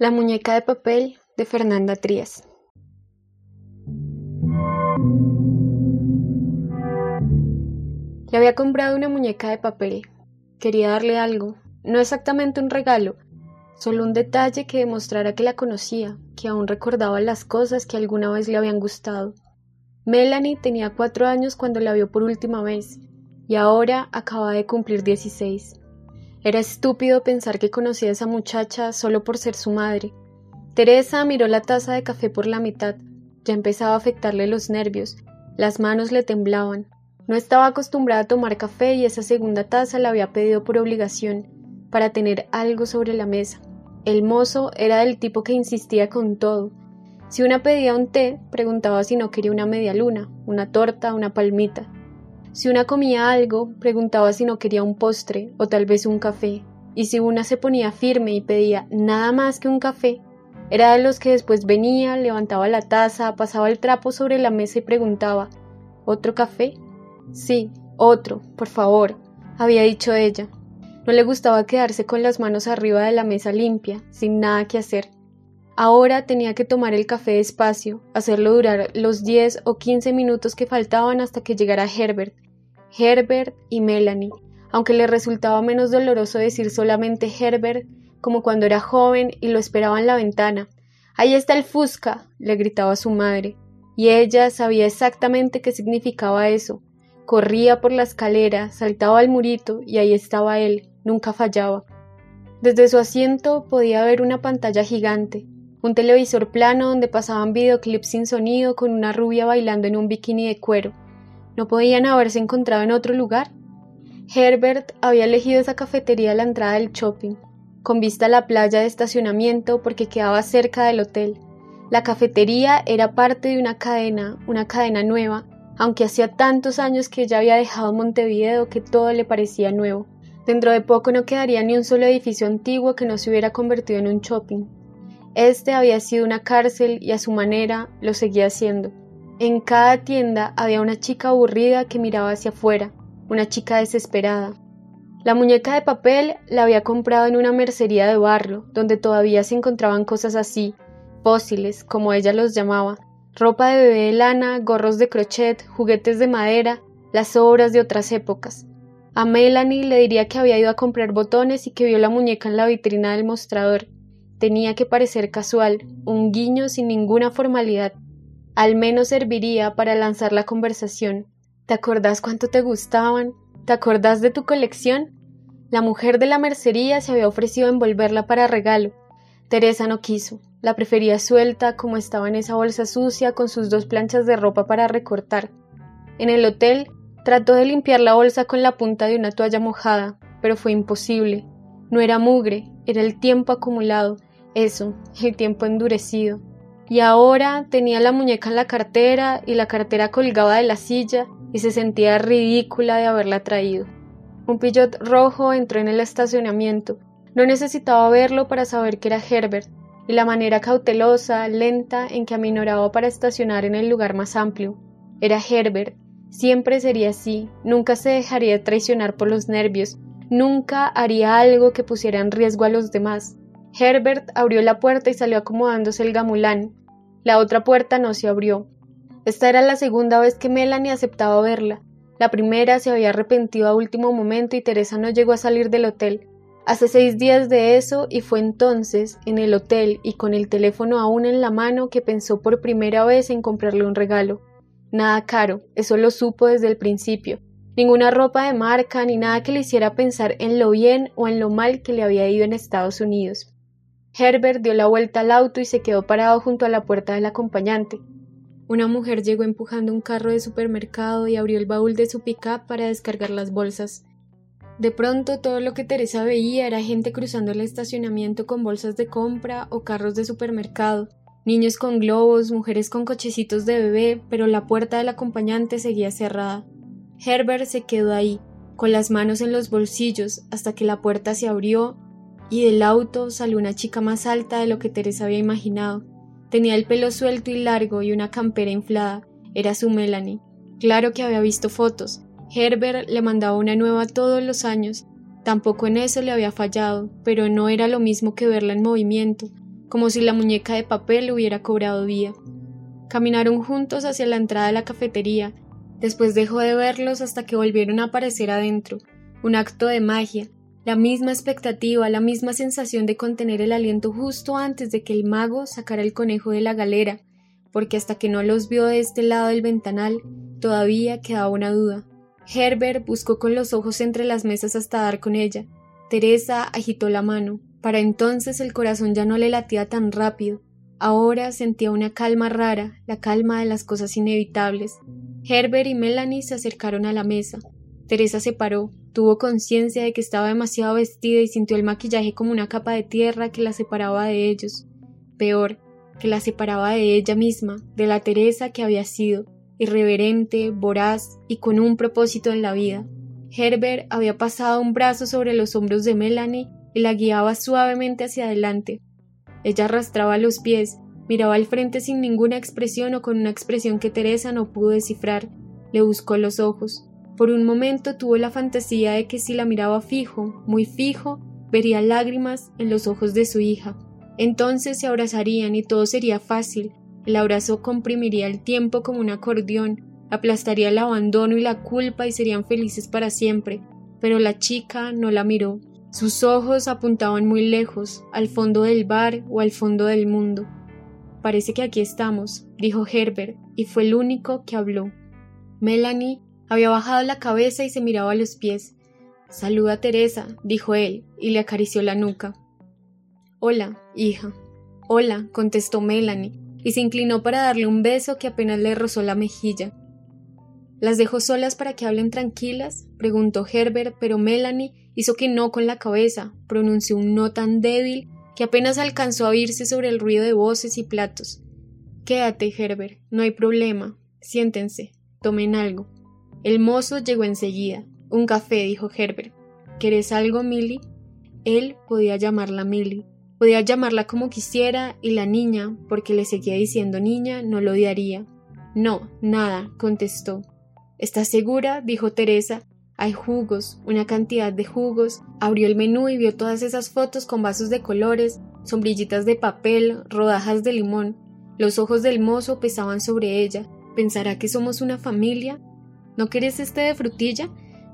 La muñeca de papel de Fernanda Trías. Le había comprado una muñeca de papel. Quería darle algo, no exactamente un regalo, solo un detalle que demostrara que la conocía, que aún recordaba las cosas que alguna vez le habían gustado. Melanie tenía cuatro años cuando la vio por última vez, y ahora acaba de cumplir dieciséis. Era estúpido pensar que conocía a esa muchacha solo por ser su madre. Teresa miró la taza de café por la mitad. Ya empezaba a afectarle los nervios. Las manos le temblaban. No estaba acostumbrada a tomar café y esa segunda taza la había pedido por obligación, para tener algo sobre la mesa. El mozo era del tipo que insistía con todo. Si una pedía un té, preguntaba si no quería una media luna, una torta, una palmita. Si una comía algo, preguntaba si no quería un postre o tal vez un café, y si una se ponía firme y pedía nada más que un café, era de los que después venía, levantaba la taza, pasaba el trapo sobre la mesa y preguntaba ¿Otro café? Sí, otro, por favor, había dicho ella. No le gustaba quedarse con las manos arriba de la mesa limpia, sin nada que hacer. Ahora tenía que tomar el café despacio, hacerlo durar los 10 o 15 minutos que faltaban hasta que llegara Herbert. Herbert y Melanie, aunque le resultaba menos doloroso decir solamente Herbert, como cuando era joven y lo esperaba en la ventana. Ahí está el Fusca, le gritaba su madre, y ella sabía exactamente qué significaba eso. Corría por la escalera, saltaba al murito y ahí estaba él, nunca fallaba. Desde su asiento podía ver una pantalla gigante, un televisor plano donde pasaban videoclips sin sonido con una rubia bailando en un bikini de cuero. ¿No podían haberse encontrado en otro lugar? Herbert había elegido esa cafetería a la entrada del shopping, con vista a la playa de estacionamiento porque quedaba cerca del hotel. La cafetería era parte de una cadena, una cadena nueva, aunque hacía tantos años que ya había dejado Montevideo que todo le parecía nuevo. Dentro de poco no quedaría ni un solo edificio antiguo que no se hubiera convertido en un shopping. Este había sido una cárcel y a su manera lo seguía siendo. En cada tienda había una chica aburrida que miraba hacia afuera, una chica desesperada. La muñeca de papel la había comprado en una mercería de barrio, donde todavía se encontraban cosas así, fósiles, como ella los llamaba, ropa de bebé de lana, gorros de crochet, juguetes de madera, las obras de otras épocas. A Melanie le diría que había ido a comprar botones y que vio la muñeca en la vitrina del mostrador, Tenía que parecer casual, un guiño sin ninguna formalidad. Al menos serviría para lanzar la conversación. ¿Te acordás cuánto te gustaban? ¿Te acordás de tu colección? La mujer de la mercería se había ofrecido envolverla para regalo. Teresa no quiso. La prefería suelta como estaba en esa bolsa sucia con sus dos planchas de ropa para recortar. En el hotel trató de limpiar la bolsa con la punta de una toalla mojada, pero fue imposible. No era mugre, era el tiempo acumulado, eso, el tiempo endurecido. Y ahora tenía la muñeca en la cartera y la cartera colgaba de la silla y se sentía ridícula de haberla traído. Un pillot rojo entró en el estacionamiento. No necesitaba verlo para saber que era Herbert, y la manera cautelosa, lenta en que aminoraba para estacionar en el lugar más amplio. Era Herbert, siempre sería así, nunca se dejaría traicionar por los nervios, nunca haría algo que pusiera en riesgo a los demás. Herbert abrió la puerta y salió acomodándose el gamulán. La otra puerta no se abrió. Esta era la segunda vez que Melanie aceptaba verla. La primera se había arrepentido a último momento y Teresa no llegó a salir del hotel. Hace seis días de eso y fue entonces, en el hotel y con el teléfono aún en la mano, que pensó por primera vez en comprarle un regalo. Nada caro, eso lo supo desde el principio. Ninguna ropa de marca ni nada que le hiciera pensar en lo bien o en lo mal que le había ido en Estados Unidos. Herbert dio la vuelta al auto y se quedó parado junto a la puerta del acompañante. Una mujer llegó empujando un carro de supermercado y abrió el baúl de su pickup para descargar las bolsas. De pronto todo lo que Teresa veía era gente cruzando el estacionamiento con bolsas de compra o carros de supermercado, niños con globos, mujeres con cochecitos de bebé, pero la puerta del acompañante seguía cerrada. Herbert se quedó ahí, con las manos en los bolsillos, hasta que la puerta se abrió y del auto salió una chica más alta de lo que Teresa había imaginado. Tenía el pelo suelto y largo y una campera inflada. Era su Melanie. Claro que había visto fotos. Herbert le mandaba una nueva todos los años. Tampoco en eso le había fallado, pero no era lo mismo que verla en movimiento. como si la muñeca de papel hubiera cobrado vida. Caminaron juntos hacia la entrada de la cafetería. Después dejó de verlos hasta que volvieron a aparecer adentro. Un acto de magia, la misma expectativa, la misma sensación de contener el aliento justo antes de que el mago sacara el conejo de la galera, porque hasta que no los vio de este lado del ventanal, todavía quedaba una duda. Herbert buscó con los ojos entre las mesas hasta dar con ella. Teresa agitó la mano. Para entonces el corazón ya no le latía tan rápido. Ahora sentía una calma rara, la calma de las cosas inevitables. Herbert y Melanie se acercaron a la mesa. Teresa se paró, tuvo conciencia de que estaba demasiado vestida y sintió el maquillaje como una capa de tierra que la separaba de ellos. Peor, que la separaba de ella misma, de la Teresa que había sido, irreverente, voraz y con un propósito en la vida. Herbert había pasado un brazo sobre los hombros de Melanie y la guiaba suavemente hacia adelante. Ella arrastraba los pies, miraba al frente sin ninguna expresión o con una expresión que Teresa no pudo descifrar. Le buscó los ojos. Por un momento tuvo la fantasía de que si la miraba fijo, muy fijo, vería lágrimas en los ojos de su hija. Entonces se abrazarían y todo sería fácil. El abrazo comprimiría el tiempo como un acordeón, aplastaría el abandono y la culpa y serían felices para siempre. Pero la chica no la miró. Sus ojos apuntaban muy lejos, al fondo del bar o al fondo del mundo. Parece que aquí estamos, dijo Herbert, y fue el único que habló. Melanie había bajado la cabeza y se miraba a los pies. Saluda Teresa, dijo él, y le acarició la nuca. Hola, hija. Hola, contestó Melanie, y se inclinó para darle un beso que apenas le rozó la mejilla. ¿Las dejo solas para que hablen tranquilas? preguntó Herbert, pero Melanie hizo que no con la cabeza, pronunció un no tan débil que apenas alcanzó a oírse sobre el ruido de voces y platos. Quédate, Herbert, no hay problema. Siéntense, tomen algo. El mozo llegó enseguida. Un café, dijo Herbert. ¿Querés algo, Milly? Él podía llamarla Milly. Podía llamarla como quisiera y la niña, porque le seguía diciendo niña, no lo odiaría. No, nada, contestó. ¿Estás segura? dijo Teresa. Hay jugos, una cantidad de jugos. Abrió el menú y vio todas esas fotos con vasos de colores, sombrillitas de papel, rodajas de limón. Los ojos del mozo pesaban sobre ella. ¿Pensará que somos una familia? ¿No querés este de frutilla?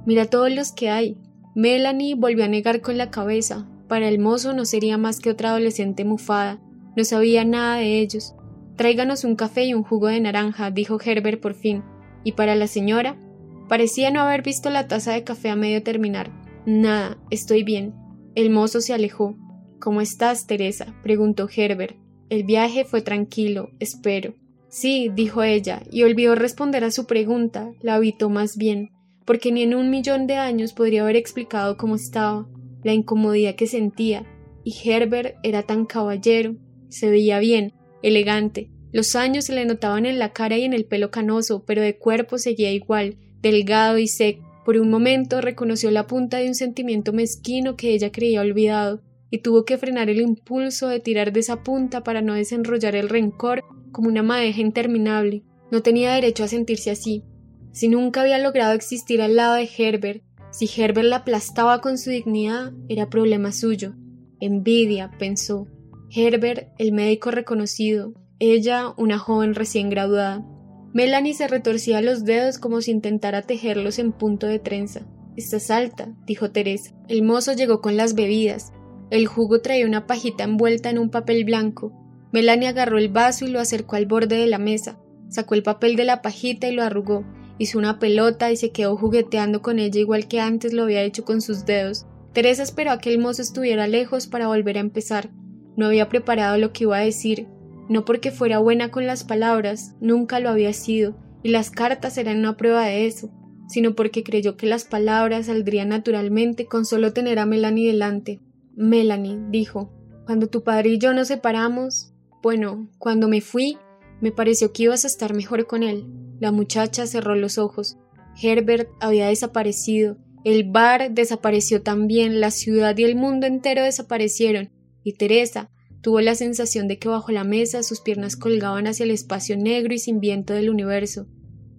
Mira todos los que hay. Melanie volvió a negar con la cabeza. Para el mozo no sería más que otra adolescente mufada. No sabía nada de ellos. Tráiganos un café y un jugo de naranja, dijo Herbert por fin. Y para la señora, parecía no haber visto la taza de café a medio terminar. Nada, estoy bien. El mozo se alejó. ¿Cómo estás, Teresa? preguntó Herbert. El viaje fue tranquilo, espero. Sí, dijo ella, y olvidó responder a su pregunta, la habitó más bien, porque ni en un millón de años podría haber explicado cómo estaba, la incomodidad que sentía, y Herbert era tan caballero, se veía bien, elegante, los años se le notaban en la cara y en el pelo canoso, pero de cuerpo seguía igual, delgado y seco. Por un momento reconoció la punta de un sentimiento mezquino que ella creía olvidado, y tuvo que frenar el impulso de tirar de esa punta para no desenrollar el rencor como una madeja interminable. No tenía derecho a sentirse así. Si nunca había logrado existir al lado de Herbert, si Herbert la aplastaba con su dignidad, era problema suyo. Envidia, pensó. Herbert, el médico reconocido, ella una joven recién graduada. Melanie se retorcía los dedos como si intentara tejerlos en punto de trenza. Estás alta, dijo Teresa. El mozo llegó con las bebidas. El jugo traía una pajita envuelta en un papel blanco. Melanie agarró el vaso y lo acercó al borde de la mesa. Sacó el papel de la pajita y lo arrugó. Hizo una pelota y se quedó jugueteando con ella igual que antes lo había hecho con sus dedos. Teresa esperó a que el mozo estuviera lejos para volver a empezar. No había preparado lo que iba a decir, no porque fuera buena con las palabras, nunca lo había sido, y las cartas eran una prueba de eso, sino porque creyó que las palabras saldrían naturalmente con solo tener a Melanie delante. Melanie, dijo, cuando tu padre y yo nos separamos, bueno, cuando me fui, me pareció que ibas a estar mejor con él. La muchacha cerró los ojos. Herbert había desaparecido, el bar desapareció también, la ciudad y el mundo entero desaparecieron, y Teresa, Tuvo la sensación de que bajo la mesa sus piernas colgaban hacia el espacio negro y sin viento del universo.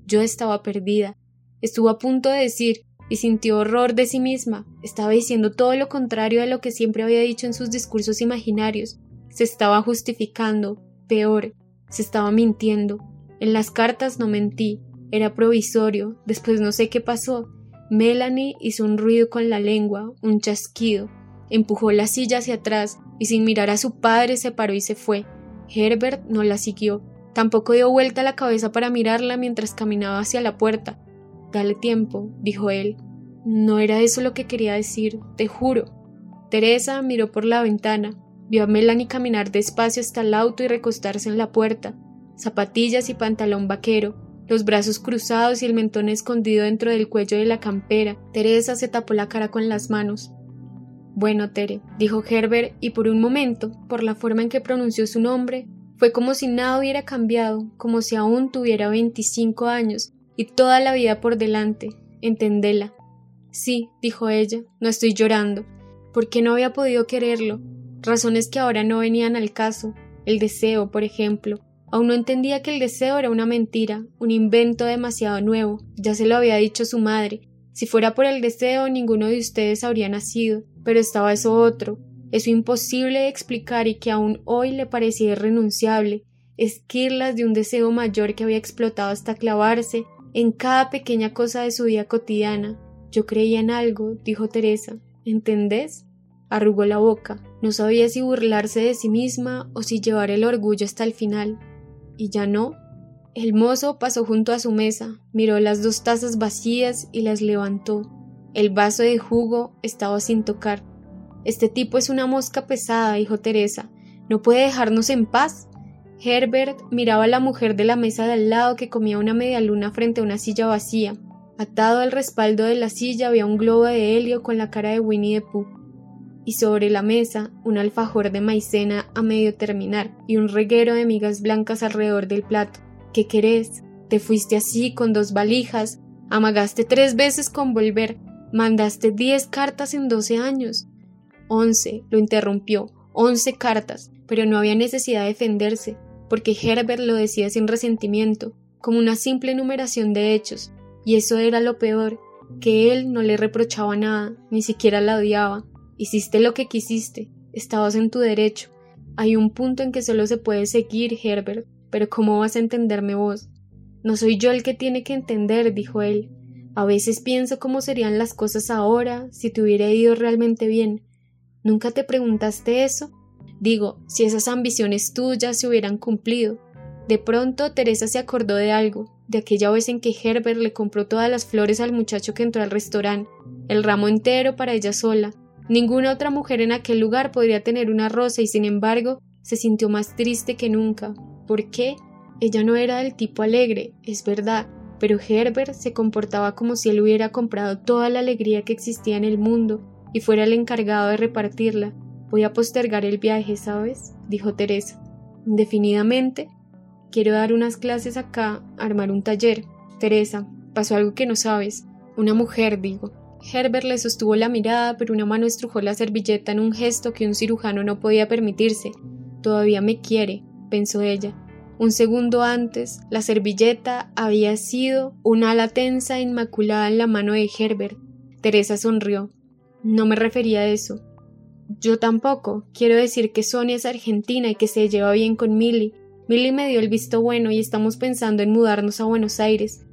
Yo estaba perdida. Estuvo a punto de decir, y sintió horror de sí misma. Estaba diciendo todo lo contrario de lo que siempre había dicho en sus discursos imaginarios. Se estaba justificando, peor, se estaba mintiendo. En las cartas no mentí, era provisorio, después no sé qué pasó. Melanie hizo un ruido con la lengua, un chasquido, empujó la silla hacia atrás y sin mirar a su padre se paró y se fue. Herbert no la siguió, tampoco dio vuelta la cabeza para mirarla mientras caminaba hacia la puerta. Dale tiempo, dijo él. No era eso lo que quería decir, te juro. Teresa miró por la ventana, vio a Melanie caminar despacio hasta el auto y recostarse en la puerta, zapatillas y pantalón vaquero, los brazos cruzados y el mentón escondido dentro del cuello de la campera. Teresa se tapó la cara con las manos. Bueno, Tere, dijo Herbert, y por un momento, por la forma en que pronunció su nombre, fue como si nada hubiera cambiado, como si aún tuviera veinticinco años y toda la vida por delante. Entendela. Sí, dijo ella, no estoy llorando. porque no había podido quererlo? Razones que ahora no venían al caso. El deseo, por ejemplo. Aún no entendía que el deseo era una mentira, un invento demasiado nuevo. Ya se lo había dicho su madre. Si fuera por el deseo, ninguno de ustedes habría nacido. Pero estaba eso otro, eso imposible de explicar y que aún hoy le parecía irrenunciable, esquirlas de un deseo mayor que había explotado hasta clavarse en cada pequeña cosa de su vida cotidiana, yo creía en algo, dijo Teresa. ¿Entendés? Arrugó la boca. No sabía si burlarse de sí misma o si llevar el orgullo hasta el final. ¿Y ya no? El mozo pasó junto a su mesa, miró las dos tazas vacías y las levantó. El vaso de jugo estaba sin tocar. Este tipo es una mosca pesada, dijo Teresa. ¿No puede dejarnos en paz? Herbert miraba a la mujer de la mesa de al lado que comía una media luna frente a una silla vacía. Atado al respaldo de la silla había un globo de helio con la cara de Winnie the Pooh, y sobre la mesa un alfajor de maicena a medio terminar y un reguero de migas blancas alrededor del plato. ¿Qué querés? Te fuiste así con dos valijas, amagaste tres veces con volver, mandaste diez cartas en doce años. Once, lo interrumpió, once cartas, pero no había necesidad de defenderse, porque Herbert lo decía sin resentimiento, como una simple enumeración de hechos, y eso era lo peor, que él no le reprochaba nada, ni siquiera la odiaba. Hiciste lo que quisiste, estabas en tu derecho. Hay un punto en que solo se puede seguir, Herbert, pero ¿cómo vas a entenderme vos? No soy yo el que tiene que entender, dijo él. A veces pienso cómo serían las cosas ahora si te hubiera ido realmente bien. ¿Nunca te preguntaste eso? Digo, si esas ambiciones tuyas se hubieran cumplido. De pronto Teresa se acordó de algo, de aquella vez en que Herbert le compró todas las flores al muchacho que entró al restaurante, el ramo entero para ella sola. Ninguna otra mujer en aquel lugar podría tener una rosa y sin embargo se sintió más triste que nunca. ¿Por qué? Ella no era del tipo alegre, es verdad, pero Herbert se comportaba como si él hubiera comprado toda la alegría que existía en el mundo y fuera el encargado de repartirla. Voy a postergar el viaje, ¿sabes? dijo Teresa. Indefinidamente, Quiero dar unas clases acá, armar un taller. Teresa, pasó algo que no sabes. Una mujer, digo. Herbert le sostuvo la mirada, pero una mano estrujó la servilleta en un gesto que un cirujano no podía permitirse. Todavía me quiere, pensó ella. Un segundo antes, la servilleta había sido una ala tensa e inmaculada en la mano de Herbert. Teresa sonrió. No me refería a eso. Yo tampoco. Quiero decir que Sonia es argentina y que se lleva bien con Millie. Milly me dio el visto bueno y estamos pensando en mudarnos a Buenos Aires.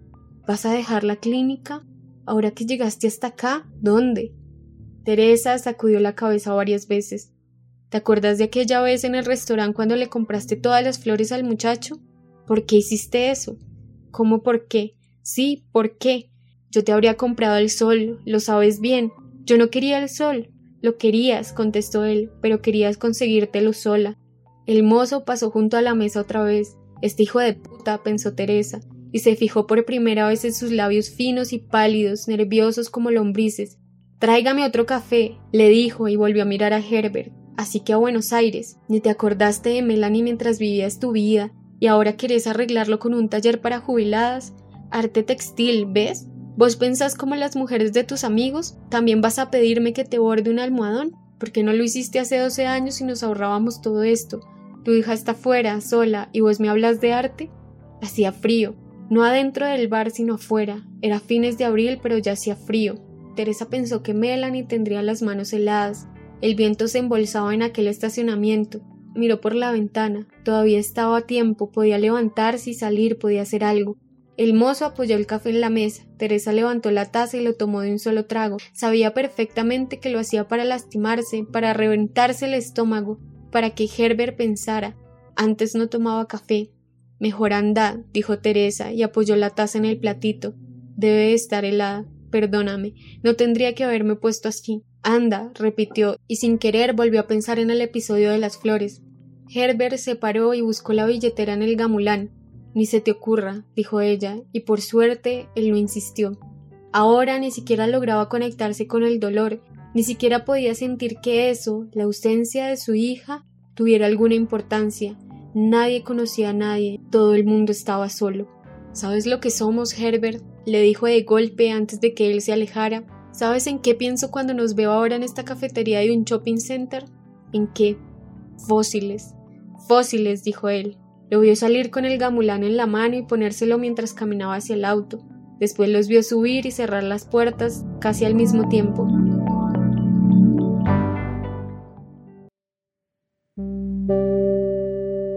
¿Vas a dejar la clínica? Ahora que llegaste hasta acá, ¿dónde? Teresa sacudió la cabeza varias veces. ¿Te acuerdas de aquella vez en el restaurante cuando le compraste todas las flores al muchacho? ¿Por qué hiciste eso? ¿Cómo por qué? Sí, ¿por qué? Yo te habría comprado el sol, lo sabes bien. Yo no quería el sol. Lo querías, contestó él, pero querías conseguírtelo sola. El mozo pasó junto a la mesa otra vez. Este hijo de puta, pensó Teresa, y se fijó por primera vez en sus labios finos y pálidos, nerviosos como lombrices. Tráigame otro café, le dijo y volvió a mirar a Herbert. Así que a Buenos Aires, ni te acordaste de Melanie mientras vivías tu vida, y ahora querés arreglarlo con un taller para jubiladas. Arte textil, ¿ves? ¿Vos pensás como las mujeres de tus amigos? ¿También vas a pedirme que te borde un almohadón? ¿Por qué no lo hiciste hace doce años y nos ahorrábamos todo esto? Tu hija está fuera, sola, y vos me hablas de arte. Hacía frío, no adentro del bar sino fuera. Era fines de abril, pero ya hacía frío. Teresa pensó que Melanie tendría las manos heladas. El viento se embolsaba en aquel estacionamiento. miró por la ventana. Todavía estaba a tiempo, podía levantarse y salir, podía hacer algo. El mozo apoyó el café en la mesa. Teresa levantó la taza y lo tomó de un solo trago. Sabía perfectamente que lo hacía para lastimarse, para reventarse el estómago, para que Herbert pensara. Antes no tomaba café. Mejor anda, dijo Teresa, y apoyó la taza en el platito. Debe estar helada. Perdóname, no tendría que haberme puesto así. Anda, repitió, y sin querer volvió a pensar en el episodio de las flores. Herbert se paró y buscó la billetera en el gamulán. Ni se te ocurra, dijo ella, y por suerte él no insistió. Ahora ni siquiera lograba conectarse con el dolor, ni siquiera podía sentir que eso, la ausencia de su hija, tuviera alguna importancia. Nadie conocía a nadie, todo el mundo estaba solo. ¿Sabes lo que somos, Herbert? le dijo de golpe antes de que él se alejara. ¿Sabes en qué pienso cuando nos veo ahora en esta cafetería de un shopping center? ¿En qué? Fósiles. Fósiles, dijo él. Lo vio salir con el gamulán en la mano y ponérselo mientras caminaba hacia el auto. Después los vio subir y cerrar las puertas casi al mismo tiempo.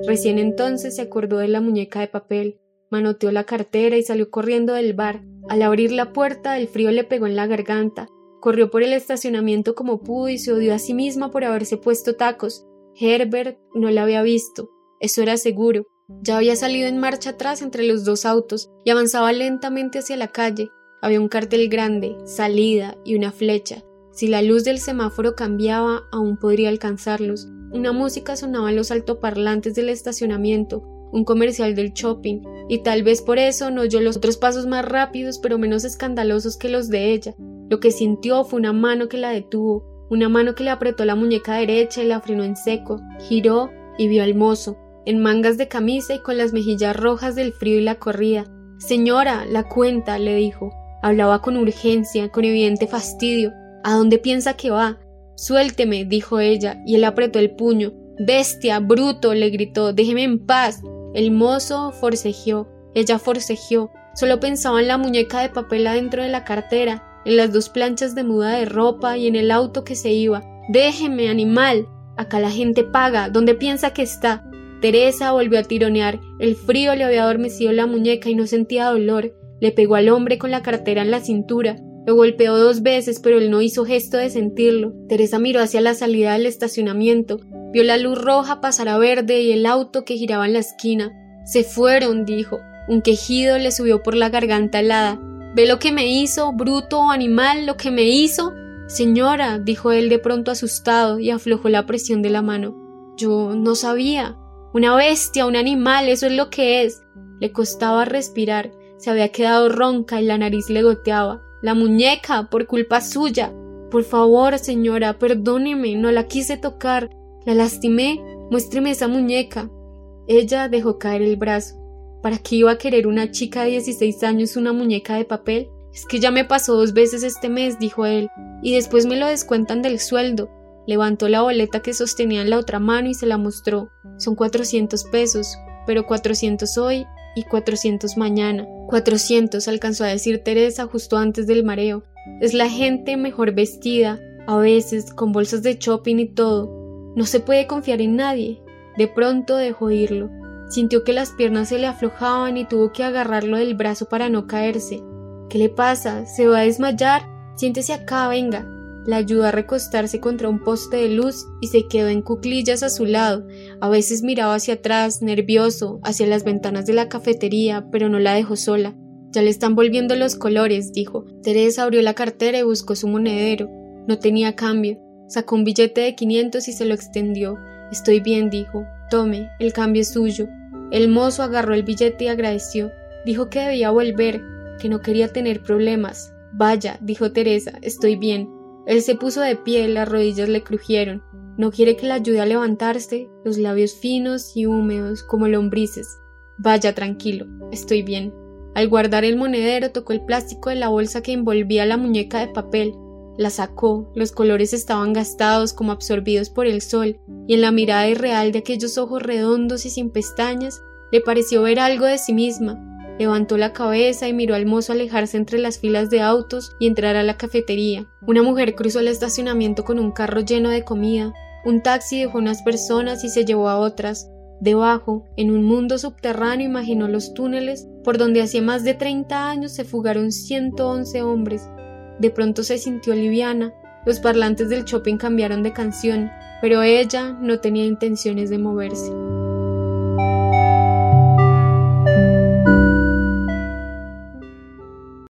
Recién entonces se acordó de la muñeca de papel, manoteó la cartera y salió corriendo del bar. Al abrir la puerta, el frío le pegó en la garganta. Corrió por el estacionamiento como pudo y se odió a sí misma por haberse puesto tacos. Herbert no la había visto, eso era seguro. Ya había salido en marcha atrás entre los dos autos y avanzaba lentamente hacia la calle. Había un cartel grande, salida y una flecha. Si la luz del semáforo cambiaba, aún podría alcanzarlos. Una música sonaba en los altoparlantes del estacionamiento, un comercial del shopping, y tal vez por eso no oyó los otros pasos más rápidos pero menos escandalosos que los de ella. Lo que sintió fue una mano que la detuvo, una mano que le apretó la muñeca derecha y la frenó en seco. Giró y vio al mozo, en mangas de camisa y con las mejillas rojas del frío y la corrida. Señora, la cuenta, le dijo. Hablaba con urgencia, con evidente fastidio. ¿A dónde piensa que va? Suélteme, dijo ella, y él apretó el puño. Bestia, bruto, le gritó, déjeme en paz. El mozo forcejeó, ella forcejeó, solo pensaba en la muñeca de papel adentro de la cartera, en las dos planchas de muda de ropa y en el auto que se iba. Déjeme, animal. Acá la gente paga. ¿Dónde piensa que está? Teresa volvió a tironear. El frío le había adormecido la muñeca y no sentía dolor. Le pegó al hombre con la cartera en la cintura. Lo golpeó dos veces, pero él no hizo gesto de sentirlo. Teresa miró hacia la salida del estacionamiento. Vio la luz roja pasar a verde y el auto que giraba en la esquina. Se fueron, dijo. Un quejido le subió por la garganta helada. ¿Ve lo que me hizo, bruto animal, lo que me hizo? Señora, dijo él de pronto asustado y aflojó la presión de la mano. Yo no sabía. Una bestia, un animal, eso es lo que es. Le costaba respirar, se había quedado ronca y la nariz le goteaba. La muñeca, por culpa suya. Por favor, señora, perdóneme, no la quise tocar. La lastimé. Muéstreme esa muñeca. Ella dejó caer el brazo. ¿Para qué iba a querer una chica de 16 años una muñeca de papel? Es que ya me pasó dos veces este mes, dijo él, y después me lo descuentan del sueldo. Levantó la boleta que sostenía en la otra mano y se la mostró. Son cuatrocientos pesos, pero cuatrocientos hoy y cuatrocientos mañana. Cuatrocientos, alcanzó a decir Teresa justo antes del mareo. Es la gente mejor vestida, a veces con bolsas de shopping y todo. No se puede confiar en nadie. De pronto dejó irlo. Sintió que las piernas se le aflojaban y tuvo que agarrarlo del brazo para no caerse. ¿Qué le pasa? ¿Se va a desmayar? Siéntese acá, venga. La ayudó a recostarse contra un poste de luz y se quedó en cuclillas a su lado. A veces miraba hacia atrás, nervioso, hacia las ventanas de la cafetería, pero no la dejó sola. Ya le están volviendo los colores, dijo. Teresa abrió la cartera y buscó su monedero. No tenía cambio. Sacó un billete de quinientos y se lo extendió. Estoy bien, dijo. Tome, el cambio es suyo. El mozo agarró el billete y agradeció. Dijo que debía volver, que no quería tener problemas. Vaya, dijo Teresa, estoy bien. Él se puso de pie, las rodillas le crujieron. No quiere que la ayude a levantarse, los labios finos y húmedos como lombrices. Vaya tranquilo, estoy bien. Al guardar el monedero tocó el plástico de la bolsa que envolvía la muñeca de papel. La sacó, los colores estaban gastados como absorbidos por el sol, y en la mirada irreal de aquellos ojos redondos y sin pestañas le pareció ver algo de sí misma, Levantó la cabeza y miró al mozo alejarse entre las filas de autos y entrar a la cafetería. Una mujer cruzó el estacionamiento con un carro lleno de comida. Un taxi dejó unas personas y se llevó a otras. Debajo, en un mundo subterráneo, imaginó los túneles por donde hacía más de 30 años se fugaron 111 hombres. De pronto se sintió liviana. Los parlantes del shopping cambiaron de canción, pero ella no tenía intenciones de moverse.